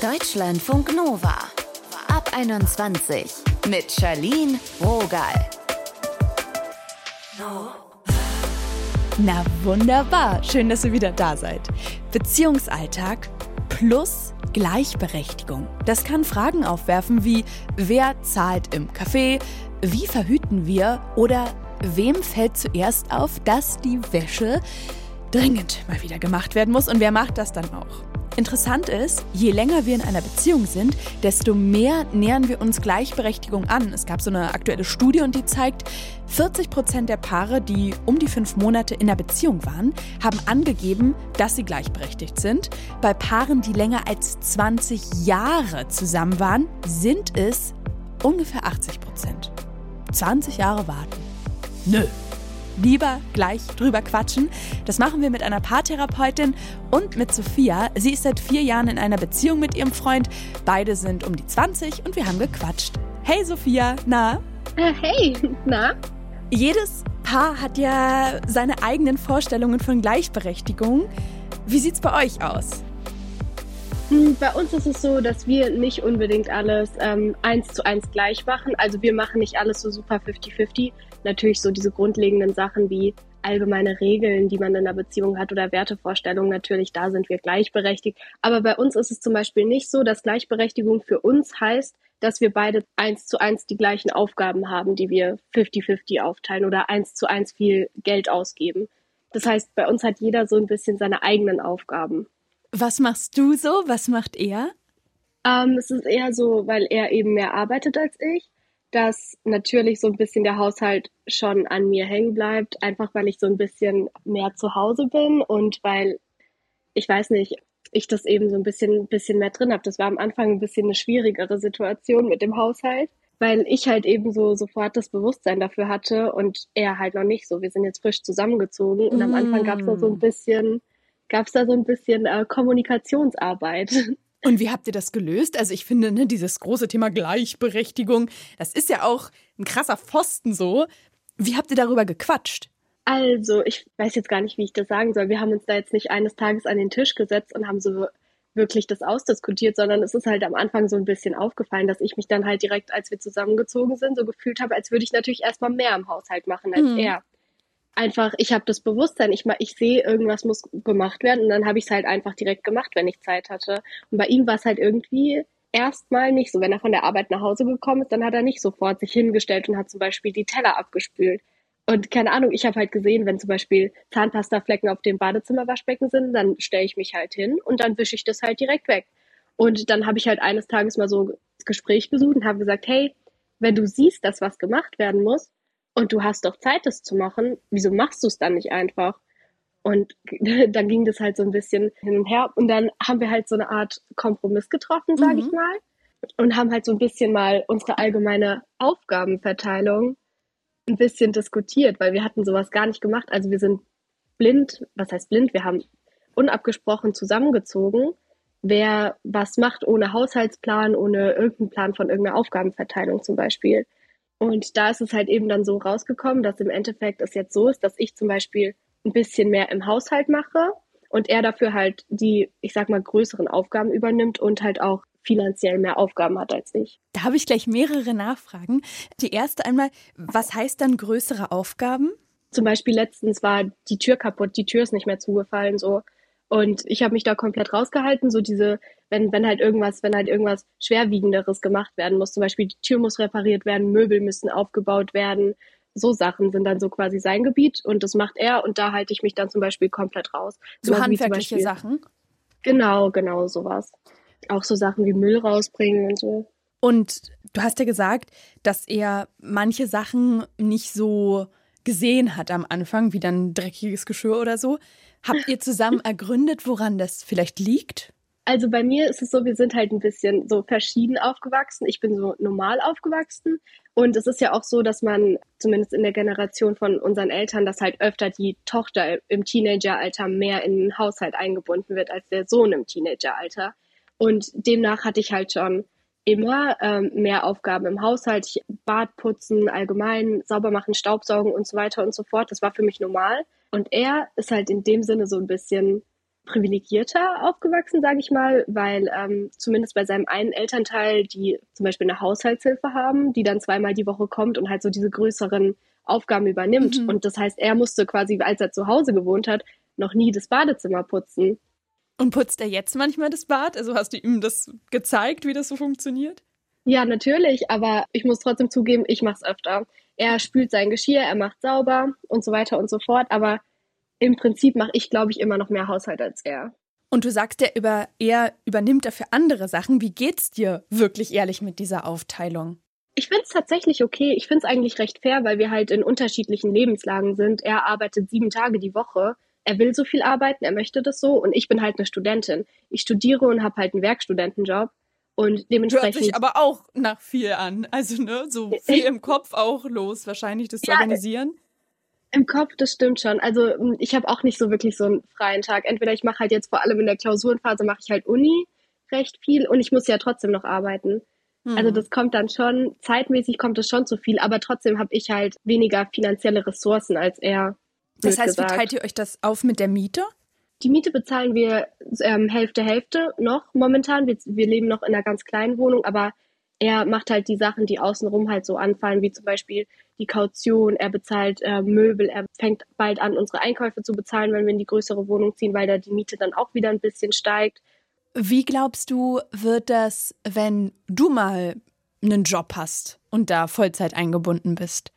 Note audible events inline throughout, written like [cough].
Deutschlandfunk Nova. Ab 21 mit Charlene Rogal. Na wunderbar, schön, dass ihr wieder da seid. Beziehungsalltag plus Gleichberechtigung. Das kann Fragen aufwerfen wie, wer zahlt im Café, wie verhüten wir oder wem fällt zuerst auf, dass die Wäsche dringend mal wieder gemacht werden muss und wer macht das dann auch? Interessant ist, je länger wir in einer Beziehung sind, desto mehr nähern wir uns Gleichberechtigung an. Es gab so eine aktuelle Studie und die zeigt, 40 Prozent der Paare, die um die fünf Monate in einer Beziehung waren, haben angegeben, dass sie gleichberechtigt sind. Bei Paaren, die länger als 20 Jahre zusammen waren, sind es ungefähr 80 Prozent. 20 Jahre warten. Nö lieber gleich drüber quatschen. Das machen wir mit einer Paartherapeutin und mit Sophia. Sie ist seit vier Jahren in einer Beziehung mit ihrem Freund. Beide sind um die 20 und wir haben gequatscht. Hey Sophia, na? Hey, na? Jedes Paar hat ja seine eigenen Vorstellungen von Gleichberechtigung. Wie sieht's bei euch aus? Hm, bei uns ist es so, dass wir nicht unbedingt alles ähm, eins zu eins gleich machen. Also wir machen nicht alles so super 50-50. Natürlich so diese grundlegenden Sachen wie allgemeine Regeln, die man in einer Beziehung hat oder Wertevorstellungen, natürlich, da sind wir gleichberechtigt. Aber bei uns ist es zum Beispiel nicht so, dass Gleichberechtigung für uns heißt, dass wir beide eins zu eins die gleichen Aufgaben haben, die wir 50-50 aufteilen oder eins zu eins viel Geld ausgeben. Das heißt, bei uns hat jeder so ein bisschen seine eigenen Aufgaben. Was machst du so? Was macht er? Ähm, es ist eher so, weil er eben mehr arbeitet als ich, dass natürlich so ein bisschen der Haushalt schon an mir hängen bleibt, einfach weil ich so ein bisschen mehr zu Hause bin und weil ich weiß nicht, ich das eben so ein bisschen, bisschen mehr drin habe. Das war am Anfang ein bisschen eine schwierigere Situation mit dem Haushalt, weil ich halt eben so sofort das Bewusstsein dafür hatte und er halt noch nicht so. Wir sind jetzt frisch zusammengezogen und mm. am Anfang gab es da so ein mm. bisschen gab es da so ein bisschen äh, Kommunikationsarbeit. [laughs] Und wie habt ihr das gelöst? Also ich finde, ne, dieses große Thema Gleichberechtigung, das ist ja auch ein krasser Pfosten so. Wie habt ihr darüber gequatscht? Also, ich weiß jetzt gar nicht, wie ich das sagen soll. Wir haben uns da jetzt nicht eines Tages an den Tisch gesetzt und haben so wirklich das ausdiskutiert, sondern es ist halt am Anfang so ein bisschen aufgefallen, dass ich mich dann halt direkt, als wir zusammengezogen sind, so gefühlt habe, als würde ich natürlich erstmal mehr im Haushalt machen als mhm. er einfach, ich habe das Bewusstsein, ich, ich sehe, irgendwas muss gemacht werden und dann habe ich es halt einfach direkt gemacht, wenn ich Zeit hatte. Und bei ihm war es halt irgendwie erstmal nicht so. Wenn er von der Arbeit nach Hause gekommen ist, dann hat er nicht sofort sich hingestellt und hat zum Beispiel die Teller abgespült. Und keine Ahnung, ich habe halt gesehen, wenn zum Beispiel Zahnpastaflecken auf dem Badezimmerwaschbecken sind, dann stelle ich mich halt hin und dann wische ich das halt direkt weg. Und dann habe ich halt eines Tages mal so das Gespräch gesucht und habe gesagt, hey, wenn du siehst, dass was gemacht werden muss, und du hast doch Zeit, das zu machen. Wieso machst du es dann nicht einfach? Und [laughs] dann ging das halt so ein bisschen hin und her. Und dann haben wir halt so eine Art Kompromiss getroffen, sage mhm. ich mal. Und haben halt so ein bisschen mal unsere allgemeine Aufgabenverteilung ein bisschen diskutiert, weil wir hatten sowas gar nicht gemacht. Also wir sind blind, was heißt blind? Wir haben unabgesprochen zusammengezogen, wer was macht, ohne Haushaltsplan, ohne irgendeinen Plan von irgendeiner Aufgabenverteilung zum Beispiel. Und da ist es halt eben dann so rausgekommen, dass im Endeffekt es jetzt so ist, dass ich zum Beispiel ein bisschen mehr im Haushalt mache und er dafür halt die, ich sag mal, größeren Aufgaben übernimmt und halt auch finanziell mehr Aufgaben hat als ich. Da habe ich gleich mehrere Nachfragen. Die erste einmal, was heißt dann größere Aufgaben? Zum Beispiel letztens war die Tür kaputt, die Tür ist nicht mehr zugefallen, so. Und ich habe mich da komplett rausgehalten, so diese, wenn, wenn halt irgendwas, wenn halt irgendwas Schwerwiegenderes gemacht werden muss, zum Beispiel die Tür muss repariert werden, Möbel müssen aufgebaut werden, so Sachen sind dann so quasi sein Gebiet und das macht er und da halte ich mich dann zum Beispiel komplett raus. So Genauso handwerkliche Beispiel, Sachen? Genau, genau, sowas. Auch so Sachen wie Müll rausbringen und so. Und du hast ja gesagt, dass er manche Sachen nicht so gesehen hat am Anfang, wie dann dreckiges Geschirr oder so. Habt ihr zusammen ergründet, woran das vielleicht liegt? Also bei mir ist es so, wir sind halt ein bisschen so verschieden aufgewachsen. Ich bin so normal aufgewachsen. Und es ist ja auch so, dass man zumindest in der Generation von unseren Eltern, dass halt öfter die Tochter im Teenageralter mehr in den Haushalt eingebunden wird als der Sohn im Teenageralter. Und demnach hatte ich halt schon immer ähm, mehr Aufgaben im Haushalt. Bad putzen, allgemein sauber machen, Staubsaugen und so weiter und so fort. Das war für mich normal. Und er ist halt in dem Sinne so ein bisschen privilegierter aufgewachsen, sage ich mal, weil ähm, zumindest bei seinem einen Elternteil, die zum Beispiel eine Haushaltshilfe haben, die dann zweimal die Woche kommt und halt so diese größeren Aufgaben übernimmt. Mhm. Und das heißt, er musste quasi, als er zu Hause gewohnt hat, noch nie das Badezimmer putzen. Und putzt er jetzt manchmal das Bad? Also hast du ihm das gezeigt, wie das so funktioniert? Ja, natürlich, aber ich muss trotzdem zugeben, ich mache es öfter. Er spült sein Geschirr, er macht sauber und so weiter und so fort, aber im Prinzip mache ich, glaube ich, immer noch mehr Haushalt als er. Und du sagst ja, über, er übernimmt dafür andere Sachen. Wie geht's dir wirklich ehrlich mit dieser Aufteilung? Ich finde es tatsächlich okay. Ich finde es eigentlich recht fair, weil wir halt in unterschiedlichen Lebenslagen sind. Er arbeitet sieben Tage die Woche. Er will so viel arbeiten, er möchte das so. Und ich bin halt eine Studentin. Ich studiere und habe halt einen Werkstudentenjob. Und dementsprechend. Hört sich aber auch nach viel an. Also, ne, so viel im Kopf auch los, wahrscheinlich das zu ja, organisieren. Im Kopf, das stimmt schon. Also hm, ich habe auch nicht so wirklich so einen freien Tag. Entweder ich mache halt jetzt vor allem in der Klausurenphase mache ich halt Uni recht viel und ich muss ja trotzdem noch arbeiten. Also, hm. Also das kommt dann schon, zeitmäßig kommt es schon zu viel, aber trotzdem habe ich halt weniger finanzielle Ressourcen als er. Das heißt, gesagt. wie teilt ihr euch das auf mit der Miete? Die Miete bezahlen wir ähm, Hälfte, Hälfte noch momentan. Wir, wir leben noch in einer ganz kleinen Wohnung, aber er macht halt die Sachen, die außenrum halt so anfallen, wie zum Beispiel die Kaution, er bezahlt äh, Möbel, er fängt bald an, unsere Einkäufe zu bezahlen, wenn wir in die größere Wohnung ziehen, weil da die Miete dann auch wieder ein bisschen steigt. Wie glaubst du, wird das, wenn du mal einen Job hast und da Vollzeit eingebunden bist?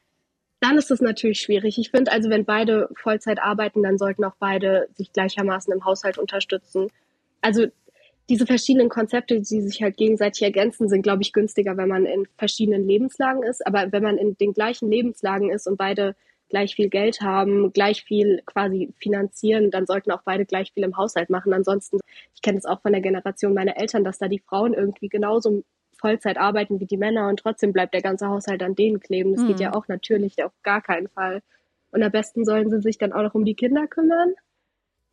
Dann ist es natürlich schwierig. Ich finde also, wenn beide Vollzeit arbeiten, dann sollten auch beide sich gleichermaßen im Haushalt unterstützen. Also diese verschiedenen Konzepte, die sich halt gegenseitig ergänzen, sind, glaube ich, günstiger, wenn man in verschiedenen Lebenslagen ist. Aber wenn man in den gleichen Lebenslagen ist und beide gleich viel Geld haben, gleich viel quasi finanzieren, dann sollten auch beide gleich viel im Haushalt machen. Ansonsten, ich kenne es auch von der Generation meiner Eltern, dass da die Frauen irgendwie genauso Vollzeit arbeiten wie die Männer und trotzdem bleibt der ganze Haushalt an denen kleben. Das mhm. geht ja auch natürlich auf gar keinen Fall. Und am besten sollen sie sich dann auch noch um die Kinder kümmern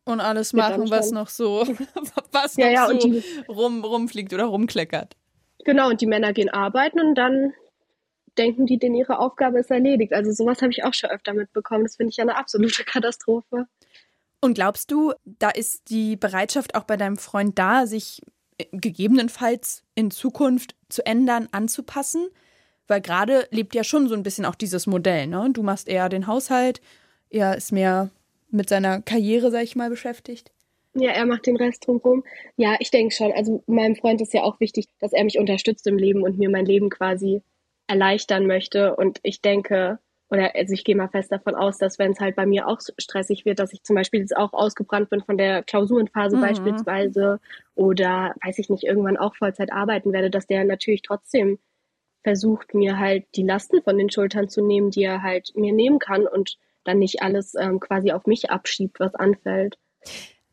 und alles machen, was noch so, [laughs] was ja, noch ja, so die, rum, rumfliegt oder rumkleckert. Genau, und die Männer gehen arbeiten und dann denken die, denn ihre Aufgabe ist erledigt. Also sowas habe ich auch schon öfter mitbekommen. Das finde ich ja eine absolute [laughs] Katastrophe. Und glaubst du, da ist die Bereitschaft auch bei deinem Freund da, sich gegebenenfalls in Zukunft zu ändern, anzupassen? Weil gerade lebt ja schon so ein bisschen auch dieses Modell, ne? Du machst eher den Haushalt, er ist mehr mit seiner Karriere, sag ich mal, beschäftigt? Ja, er macht den Rest drumherum. Ja, ich denke schon. Also meinem Freund ist ja auch wichtig, dass er mich unterstützt im Leben und mir mein Leben quasi erleichtern möchte. Und ich denke, oder also ich gehe mal fest davon aus, dass wenn es halt bei mir auch stressig wird, dass ich zum Beispiel jetzt auch ausgebrannt bin von der Klausurenphase mhm. beispielsweise oder weiß ich nicht, irgendwann auch Vollzeit arbeiten werde, dass der natürlich trotzdem versucht, mir halt die Lasten von den Schultern zu nehmen, die er halt mir nehmen kann und dann nicht alles ähm, quasi auf mich abschiebt, was anfällt.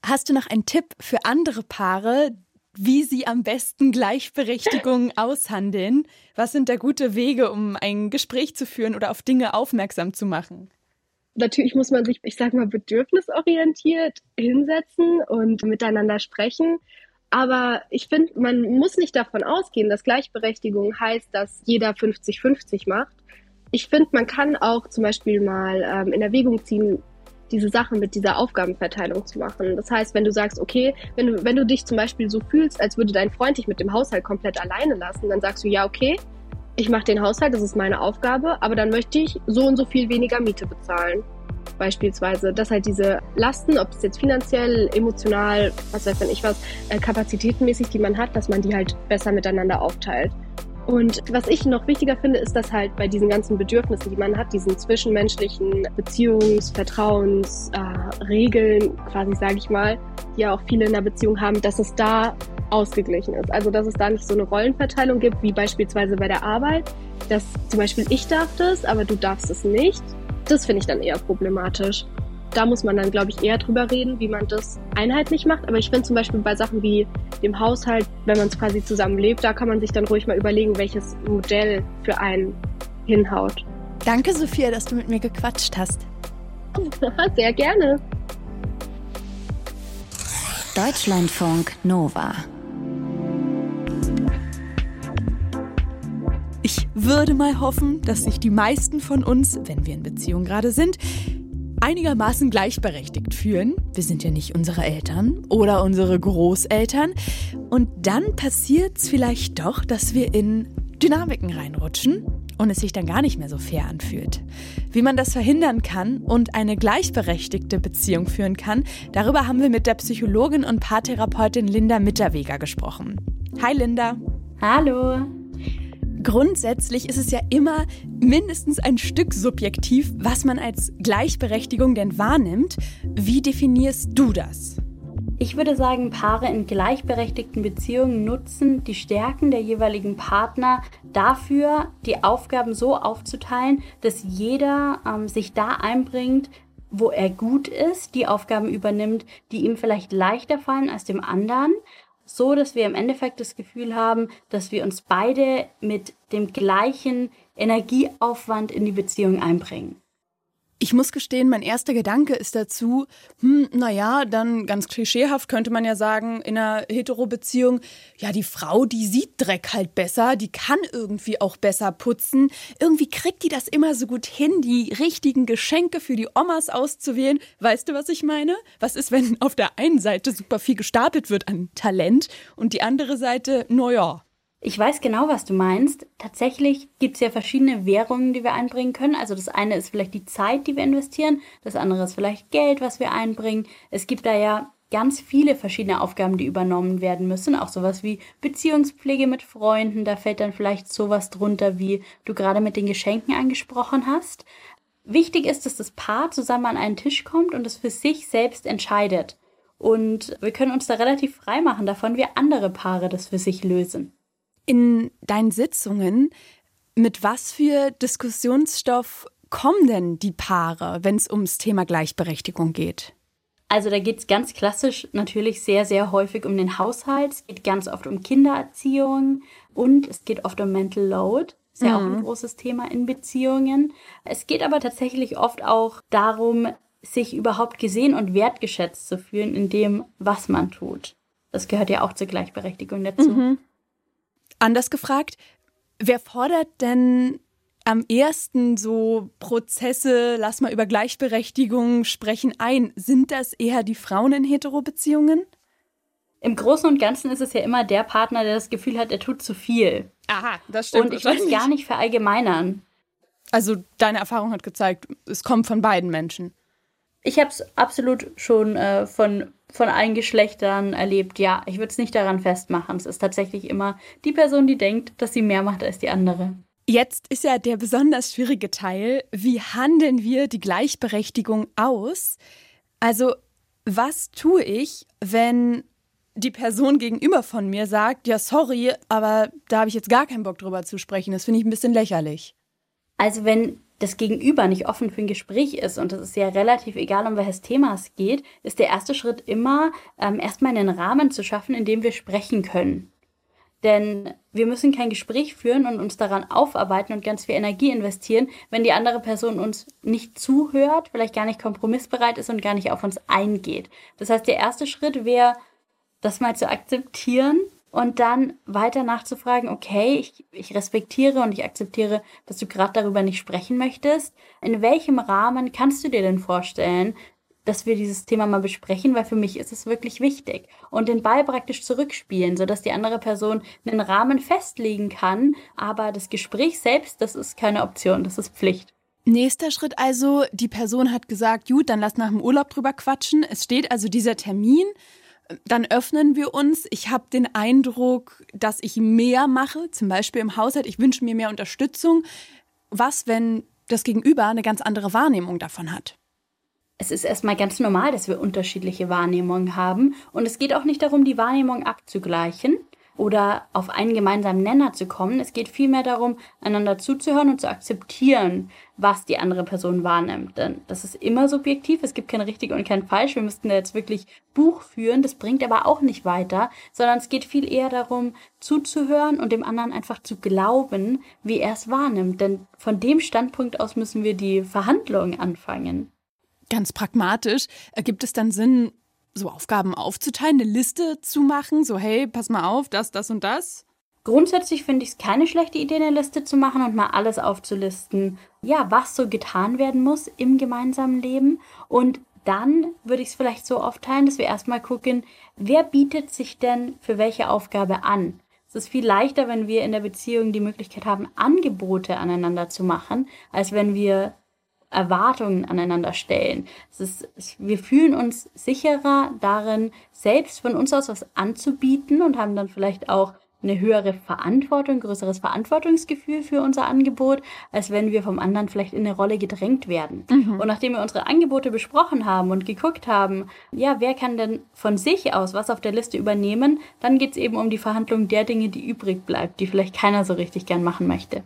Hast du noch einen Tipp für andere Paare, wie sie am besten Gleichberechtigung [laughs] aushandeln? Was sind da gute Wege, um ein Gespräch zu führen oder auf Dinge aufmerksam zu machen? Natürlich muss man sich, ich sag mal, bedürfnisorientiert hinsetzen und miteinander sprechen. Aber ich finde, man muss nicht davon ausgehen, dass Gleichberechtigung heißt, dass jeder 50-50 macht, ich finde, man kann auch zum Beispiel mal ähm, in Erwägung ziehen, diese Sache mit dieser Aufgabenverteilung zu machen. Das heißt, wenn du sagst, okay, wenn du, wenn du dich zum Beispiel so fühlst, als würde dein Freund dich mit dem Haushalt komplett alleine lassen, dann sagst du, ja, okay, ich mache den Haushalt, das ist meine Aufgabe, aber dann möchte ich so und so viel weniger Miete bezahlen. Beispielsweise, dass halt diese Lasten, ob es jetzt finanziell, emotional, was weiß denn ich was, äh, kapazitätenmäßig, die man hat, dass man die halt besser miteinander aufteilt. Und was ich noch wichtiger finde, ist, dass halt bei diesen ganzen Bedürfnissen, die man hat, diesen zwischenmenschlichen Beziehungs-, Vertrauens-, äh, Regeln, quasi sage ich mal, die ja auch viele in der Beziehung haben, dass es da ausgeglichen ist. Also dass es da nicht so eine Rollenverteilung gibt, wie beispielsweise bei der Arbeit, dass zum Beispiel ich darf das, aber du darfst es nicht. Das finde ich dann eher problematisch da muss man dann, glaube ich, eher drüber reden, wie man das einheitlich macht. Aber ich finde zum Beispiel bei Sachen wie dem Haushalt, wenn man es quasi zusammenlebt, da kann man sich dann ruhig mal überlegen, welches Modell für einen hinhaut. Danke, Sophia, dass du mit mir gequatscht hast. [laughs] Sehr gerne. Deutschlandfunk Nova. Ich würde mal hoffen, dass sich die meisten von uns, wenn wir in Beziehung gerade sind, einigermaßen gleichberechtigt fühlen. Wir sind ja nicht unsere Eltern oder unsere Großeltern. Und dann passiert es vielleicht doch, dass wir in Dynamiken reinrutschen und es sich dann gar nicht mehr so fair anfühlt. Wie man das verhindern kann und eine gleichberechtigte Beziehung führen kann, darüber haben wir mit der Psychologin und Paartherapeutin Linda Mitterweger gesprochen. Hi Linda. Hallo. Grundsätzlich ist es ja immer mindestens ein Stück subjektiv, was man als Gleichberechtigung denn wahrnimmt. Wie definierst du das? Ich würde sagen, Paare in gleichberechtigten Beziehungen nutzen die Stärken der jeweiligen Partner dafür, die Aufgaben so aufzuteilen, dass jeder ähm, sich da einbringt, wo er gut ist, die Aufgaben übernimmt, die ihm vielleicht leichter fallen als dem anderen, so dass wir im Endeffekt das Gefühl haben, dass wir uns beide mit dem gleichen Energieaufwand in die Beziehung einbringen. Ich muss gestehen, mein erster Gedanke ist dazu, hm, naja, dann ganz klischeehaft könnte man ja sagen, in einer Hetero-Beziehung, ja, die Frau, die sieht Dreck halt besser, die kann irgendwie auch besser putzen. Irgendwie kriegt die das immer so gut hin, die richtigen Geschenke für die Omas auszuwählen. Weißt du, was ich meine? Was ist, wenn auf der einen Seite super viel gestapelt wird an Talent und die andere Seite, naja, ich weiß genau, was du meinst. Tatsächlich gibt es ja verschiedene Währungen, die wir einbringen können. Also das eine ist vielleicht die Zeit, die wir investieren, das andere ist vielleicht Geld, was wir einbringen. Es gibt da ja ganz viele verschiedene Aufgaben, die übernommen werden müssen. Auch sowas wie Beziehungspflege mit Freunden. Da fällt dann vielleicht sowas drunter, wie du gerade mit den Geschenken angesprochen hast. Wichtig ist, dass das Paar zusammen an einen Tisch kommt und es für sich selbst entscheidet. Und wir können uns da relativ frei machen davon, wie andere Paare das für sich lösen in deinen Sitzungen, mit was für Diskussionsstoff kommen denn die Paare, wenn es ums Thema Gleichberechtigung geht? Also da geht es ganz klassisch natürlich sehr, sehr häufig um den Haushalt. Es geht ganz oft um Kindererziehung und es geht oft um Mental Load. Ist ja mhm. auch ein mhm. großes Thema in Beziehungen. Es geht aber tatsächlich oft auch darum, sich überhaupt gesehen und wertgeschätzt zu fühlen in dem, was man tut. Das gehört ja auch zur Gleichberechtigung dazu. Mhm. Anders gefragt, wer fordert denn am ersten so Prozesse, lass mal über Gleichberechtigung sprechen, ein? Sind das eher die Frauen in Hetero-Beziehungen? Im Großen und Ganzen ist es ja immer der Partner, der das Gefühl hat, er tut zu viel. Aha, das stimmt. Und ich will es gar nicht verallgemeinern. Also deine Erfahrung hat gezeigt, es kommt von beiden Menschen. Ich habe es absolut schon äh, von von allen Geschlechtern erlebt. Ja, ich würde es nicht daran festmachen. Es ist tatsächlich immer die Person, die denkt, dass sie mehr macht als die andere. Jetzt ist ja der besonders schwierige Teil, wie handeln wir die Gleichberechtigung aus? Also, was tue ich, wenn die Person gegenüber von mir sagt, ja, sorry, aber da habe ich jetzt gar keinen Bock drüber zu sprechen. Das finde ich ein bisschen lächerlich. Also, wenn das Gegenüber nicht offen für ein Gespräch ist und es ist ja relativ egal, um welches Thema es geht, ist der erste Schritt immer, ähm, erstmal einen Rahmen zu schaffen, in dem wir sprechen können. Denn wir müssen kein Gespräch führen und uns daran aufarbeiten und ganz viel Energie investieren, wenn die andere Person uns nicht zuhört, vielleicht gar nicht kompromissbereit ist und gar nicht auf uns eingeht. Das heißt, der erste Schritt wäre, das mal zu akzeptieren und dann weiter nachzufragen, okay, ich, ich respektiere und ich akzeptiere, dass du gerade darüber nicht sprechen möchtest. In welchem Rahmen kannst du dir denn vorstellen, dass wir dieses Thema mal besprechen, weil für mich ist es wirklich wichtig. Und den Ball praktisch zurückspielen, sodass die andere Person einen Rahmen festlegen kann, aber das Gespräch selbst, das ist keine Option, das ist Pflicht. Nächster Schritt also, die Person hat gesagt, gut, dann lass nach dem Urlaub drüber quatschen. Es steht also dieser Termin dann öffnen wir uns. Ich habe den Eindruck, dass ich mehr mache, zum Beispiel im Haushalt. Ich wünsche mir mehr Unterstützung. Was, wenn das Gegenüber eine ganz andere Wahrnehmung davon hat? Es ist erstmal ganz normal, dass wir unterschiedliche Wahrnehmungen haben. Und es geht auch nicht darum, die Wahrnehmung abzugleichen, oder auf einen gemeinsamen Nenner zu kommen. Es geht vielmehr darum, einander zuzuhören und zu akzeptieren, was die andere Person wahrnimmt. Denn das ist immer subjektiv, es gibt kein richtig und kein falsch. Wir müssten da jetzt wirklich Buch führen, das bringt aber auch nicht weiter, sondern es geht viel eher darum, zuzuhören und dem anderen einfach zu glauben, wie er es wahrnimmt. Denn von dem Standpunkt aus müssen wir die Verhandlungen anfangen. Ganz pragmatisch ergibt es dann Sinn, so Aufgaben aufzuteilen, eine Liste zu machen, so hey, pass mal auf, das, das und das? Grundsätzlich finde ich es keine schlechte Idee, eine Liste zu machen und mal alles aufzulisten, ja, was so getan werden muss im gemeinsamen Leben. Und dann würde ich es vielleicht so aufteilen, dass wir erstmal gucken, wer bietet sich denn für welche Aufgabe an. Es ist viel leichter, wenn wir in der Beziehung die Möglichkeit haben, Angebote aneinander zu machen, als wenn wir Erwartungen aneinander stellen. Es ist, wir fühlen uns sicherer darin, selbst von uns aus was anzubieten und haben dann vielleicht auch eine höhere Verantwortung, größeres Verantwortungsgefühl für unser Angebot, als wenn wir vom anderen vielleicht in eine Rolle gedrängt werden. Mhm. Und nachdem wir unsere Angebote besprochen haben und geguckt haben, ja, wer kann denn von sich aus was auf der Liste übernehmen, dann geht es eben um die Verhandlung der Dinge, die übrig bleibt, die vielleicht keiner so richtig gern machen möchte.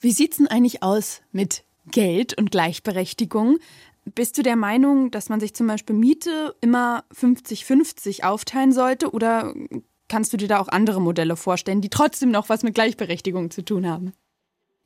Wie sieht's denn eigentlich aus mit Geld und Gleichberechtigung? Bist du der Meinung, dass man sich zum Beispiel Miete immer 50-50 aufteilen sollte oder kannst du dir da auch andere Modelle vorstellen, die trotzdem noch was mit Gleichberechtigung zu tun haben?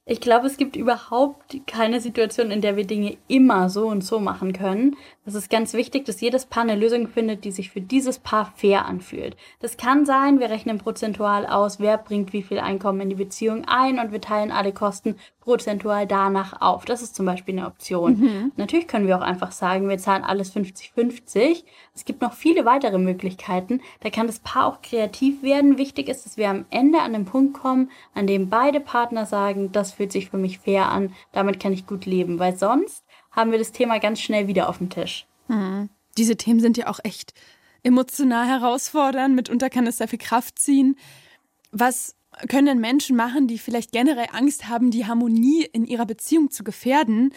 Ich glaube, es gibt überhaupt keine Situation, in der wir Dinge immer so und so machen können. Es ist ganz wichtig, dass jedes Paar eine Lösung findet, die sich für dieses Paar fair anfühlt. Das kann sein, wir rechnen prozentual aus, wer bringt wie viel Einkommen in die Beziehung ein und wir teilen alle Kosten prozentual danach auf. Das ist zum Beispiel eine Option. Mhm. Natürlich können wir auch einfach sagen, wir zahlen alles 50-50. Es gibt noch viele weitere Möglichkeiten. Da kann das Paar auch kreativ werden. Wichtig ist, dass wir am Ende an den Punkt kommen, an dem beide Partner sagen, das fühlt sich für mich fair an, damit kann ich gut leben, weil sonst haben wir das Thema ganz schnell wieder auf dem Tisch. Mhm. Diese Themen sind ja auch echt emotional herausfordernd. Mitunter kann es sehr viel Kraft ziehen. Was können Menschen machen, die vielleicht generell Angst haben, die Harmonie in ihrer Beziehung zu gefährden,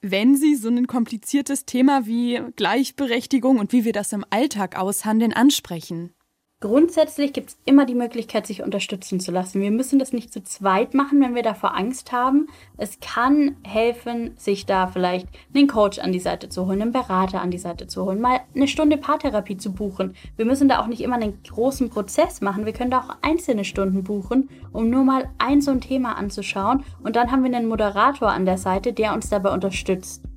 wenn sie so ein kompliziertes Thema wie Gleichberechtigung und wie wir das im Alltag aushandeln ansprechen? Grundsätzlich gibt es immer die Möglichkeit, sich unterstützen zu lassen. Wir müssen das nicht zu zweit machen, wenn wir davor Angst haben. Es kann helfen, sich da vielleicht einen Coach an die Seite zu holen, einen Berater an die Seite zu holen, mal eine Stunde Paartherapie zu buchen. Wir müssen da auch nicht immer einen großen Prozess machen. Wir können da auch einzelne Stunden buchen, um nur mal ein so ein Thema anzuschauen. Und dann haben wir einen Moderator an der Seite, der uns dabei unterstützt.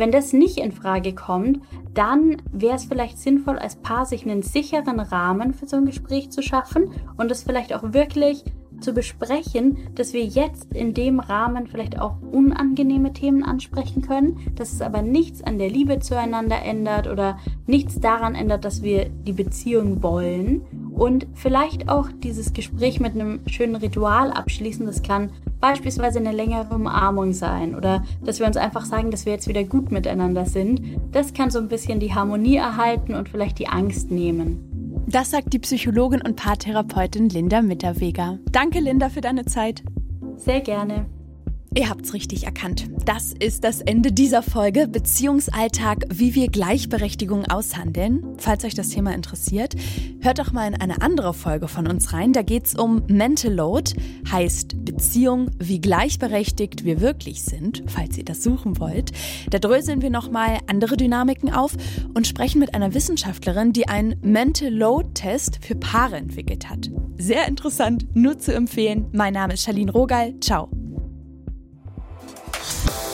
Wenn das nicht in Frage kommt, dann wäre es vielleicht sinnvoll, als Paar sich einen sicheren Rahmen für so ein Gespräch zu schaffen und es vielleicht auch wirklich zu besprechen, dass wir jetzt in dem Rahmen vielleicht auch unangenehme Themen ansprechen können, dass es aber nichts an der Liebe zueinander ändert oder nichts daran ändert, dass wir die Beziehung wollen und vielleicht auch dieses Gespräch mit einem schönen Ritual abschließen. Das kann beispielsweise eine längere Umarmung sein oder dass wir uns einfach sagen, dass wir jetzt wieder gut miteinander sind. Das kann so ein bisschen die Harmonie erhalten und vielleicht die Angst nehmen. Das sagt die Psychologin und Paartherapeutin Linda Mitterweger. Danke, Linda, für deine Zeit. Sehr gerne. Ihr habt's richtig erkannt. Das ist das Ende dieser Folge Beziehungsalltag, wie wir Gleichberechtigung aushandeln. Falls euch das Thema interessiert, hört doch mal in eine andere Folge von uns rein. Da geht's um Mental Load, heißt Beziehung, wie gleichberechtigt wir wirklich sind, falls ihr das suchen wollt. Da dröseln wir nochmal andere Dynamiken auf und sprechen mit einer Wissenschaftlerin, die einen Mental Load Test für Paare entwickelt hat. Sehr interessant, nur zu empfehlen. Mein Name ist Charlene Rogal. Ciao.